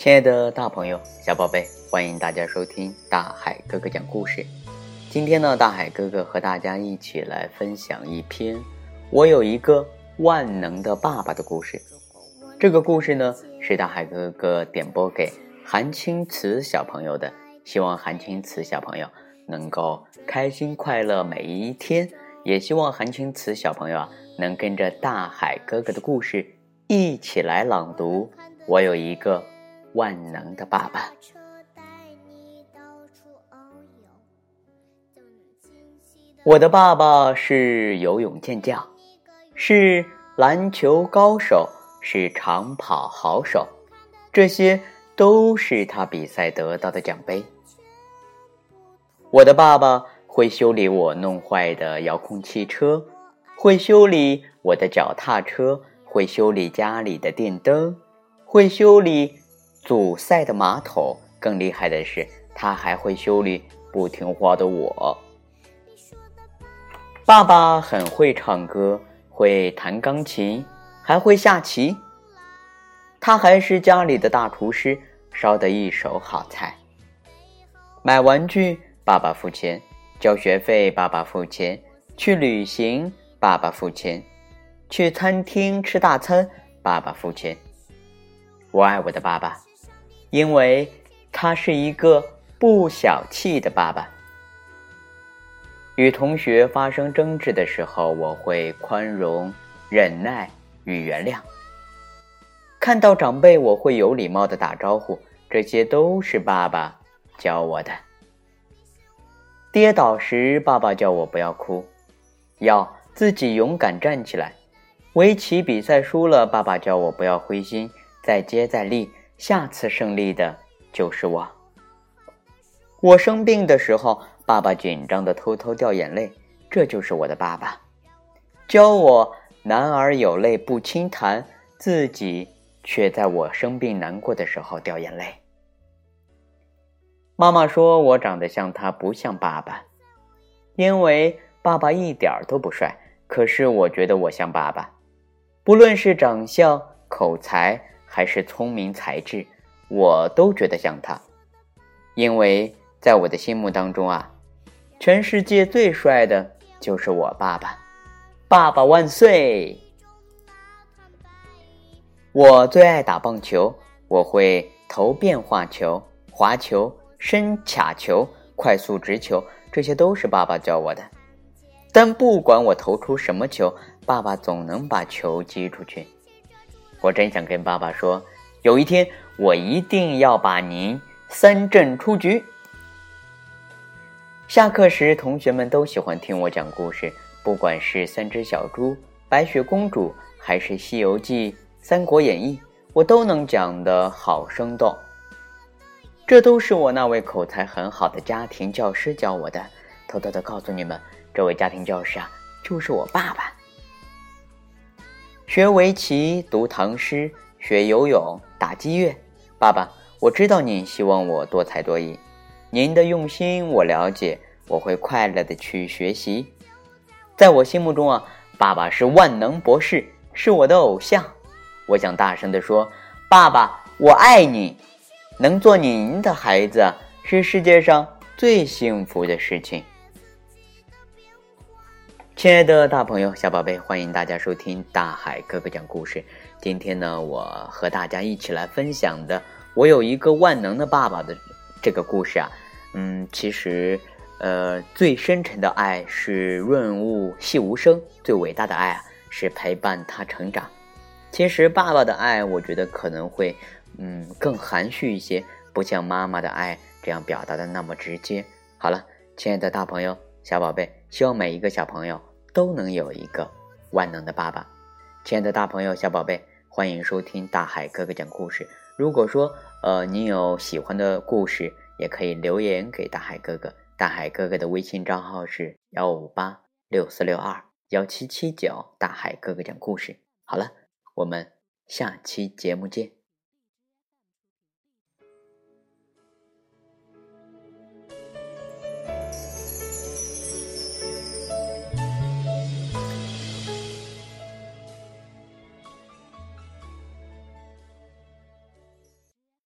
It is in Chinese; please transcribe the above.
亲爱的大朋友、小宝贝，欢迎大家收听大海哥哥讲故事。今天呢，大海哥哥和大家一起来分享一篇《我有一个万能的爸爸》的故事。这个故事呢，是大海哥哥点播给韩青瓷小朋友的，希望韩青瓷小朋友能够开心快乐每一天，也希望韩青瓷小朋友啊能跟着大海哥哥的故事一起来朗读。我有一个万能的爸爸。我的爸爸是游泳健将，是篮球高手，是长跑好手，这些都是他比赛得到的奖杯。我的爸爸会修理我弄坏的遥控汽车，会修理我的脚踏车，会修理家里的电灯。会修理阻塞的马桶，更厉害的是，他还会修理不听话的我。爸爸很会唱歌，会弹钢琴，还会下棋。他还是家里的大厨师，烧得一手好菜。买玩具，爸爸付钱；交学费，爸爸付钱；去旅行，爸爸付钱；去餐厅吃大餐，爸爸付钱。我爱我的爸爸，因为他是一个不小气的爸爸。与同学发生争执的时候，我会宽容、忍耐与原谅。看到长辈，我会有礼貌的打招呼，这些都是爸爸教我的。跌倒时，爸爸叫我不要哭，要自己勇敢站起来。围棋比赛输了，爸爸叫我不要灰心。再接再厉，下次胜利的就是我。我生病的时候，爸爸紧张的偷偷掉眼泪，这就是我的爸爸，教我男儿有泪不轻弹，自己却在我生病难过的时候掉眼泪。妈妈说我长得像他，不像爸爸，因为爸爸一点都不帅，可是我觉得我像爸爸，不论是长相、口才。还是聪明才智，我都觉得像他，因为在我的心目当中啊，全世界最帅的就是我爸爸，爸爸万岁！我最爱打棒球，我会投变化球、滑球、伸卡球、快速直球，这些都是爸爸教我的。但不管我投出什么球，爸爸总能把球击出去。我真想跟爸爸说，有一天我一定要把您三振出局。下课时，同学们都喜欢听我讲故事，不管是三只小猪、白雪公主，还是《西游记》《三国演义》，我都能讲得好生动。这都是我那位口才很好的家庭教师教我的。偷偷的告诉你们，这位家庭教师啊，就是我爸爸。学围棋、读唐诗、学游泳、打击乐。爸爸，我知道您希望我多才多艺，您的用心我了解，我会快乐的去学习。在我心目中啊，爸爸是万能博士，是我的偶像。我想大声的说：“爸爸，我爱你！能做您的孩子是世界上最幸福的事情。”亲爱的大朋友、小宝贝，欢迎大家收听大海哥哥讲故事。今天呢，我和大家一起来分享的，我有一个万能的爸爸的这个故事啊。嗯，其实，呃，最深沉的爱是润物细无声，最伟大的爱啊是陪伴他成长。其实，爸爸的爱，我觉得可能会，嗯，更含蓄一些，不像妈妈的爱这样表达的那么直接。好了，亲爱的大朋友、小宝贝，希望每一个小朋友。都能有一个万能的爸爸，亲爱的大朋友、小宝贝，欢迎收听大海哥哥讲故事。如果说呃你有喜欢的故事，也可以留言给大海哥哥。大海哥哥的微信账号是幺五八六四六二幺七七九。大海哥哥讲故事，好了，我们下期节目见。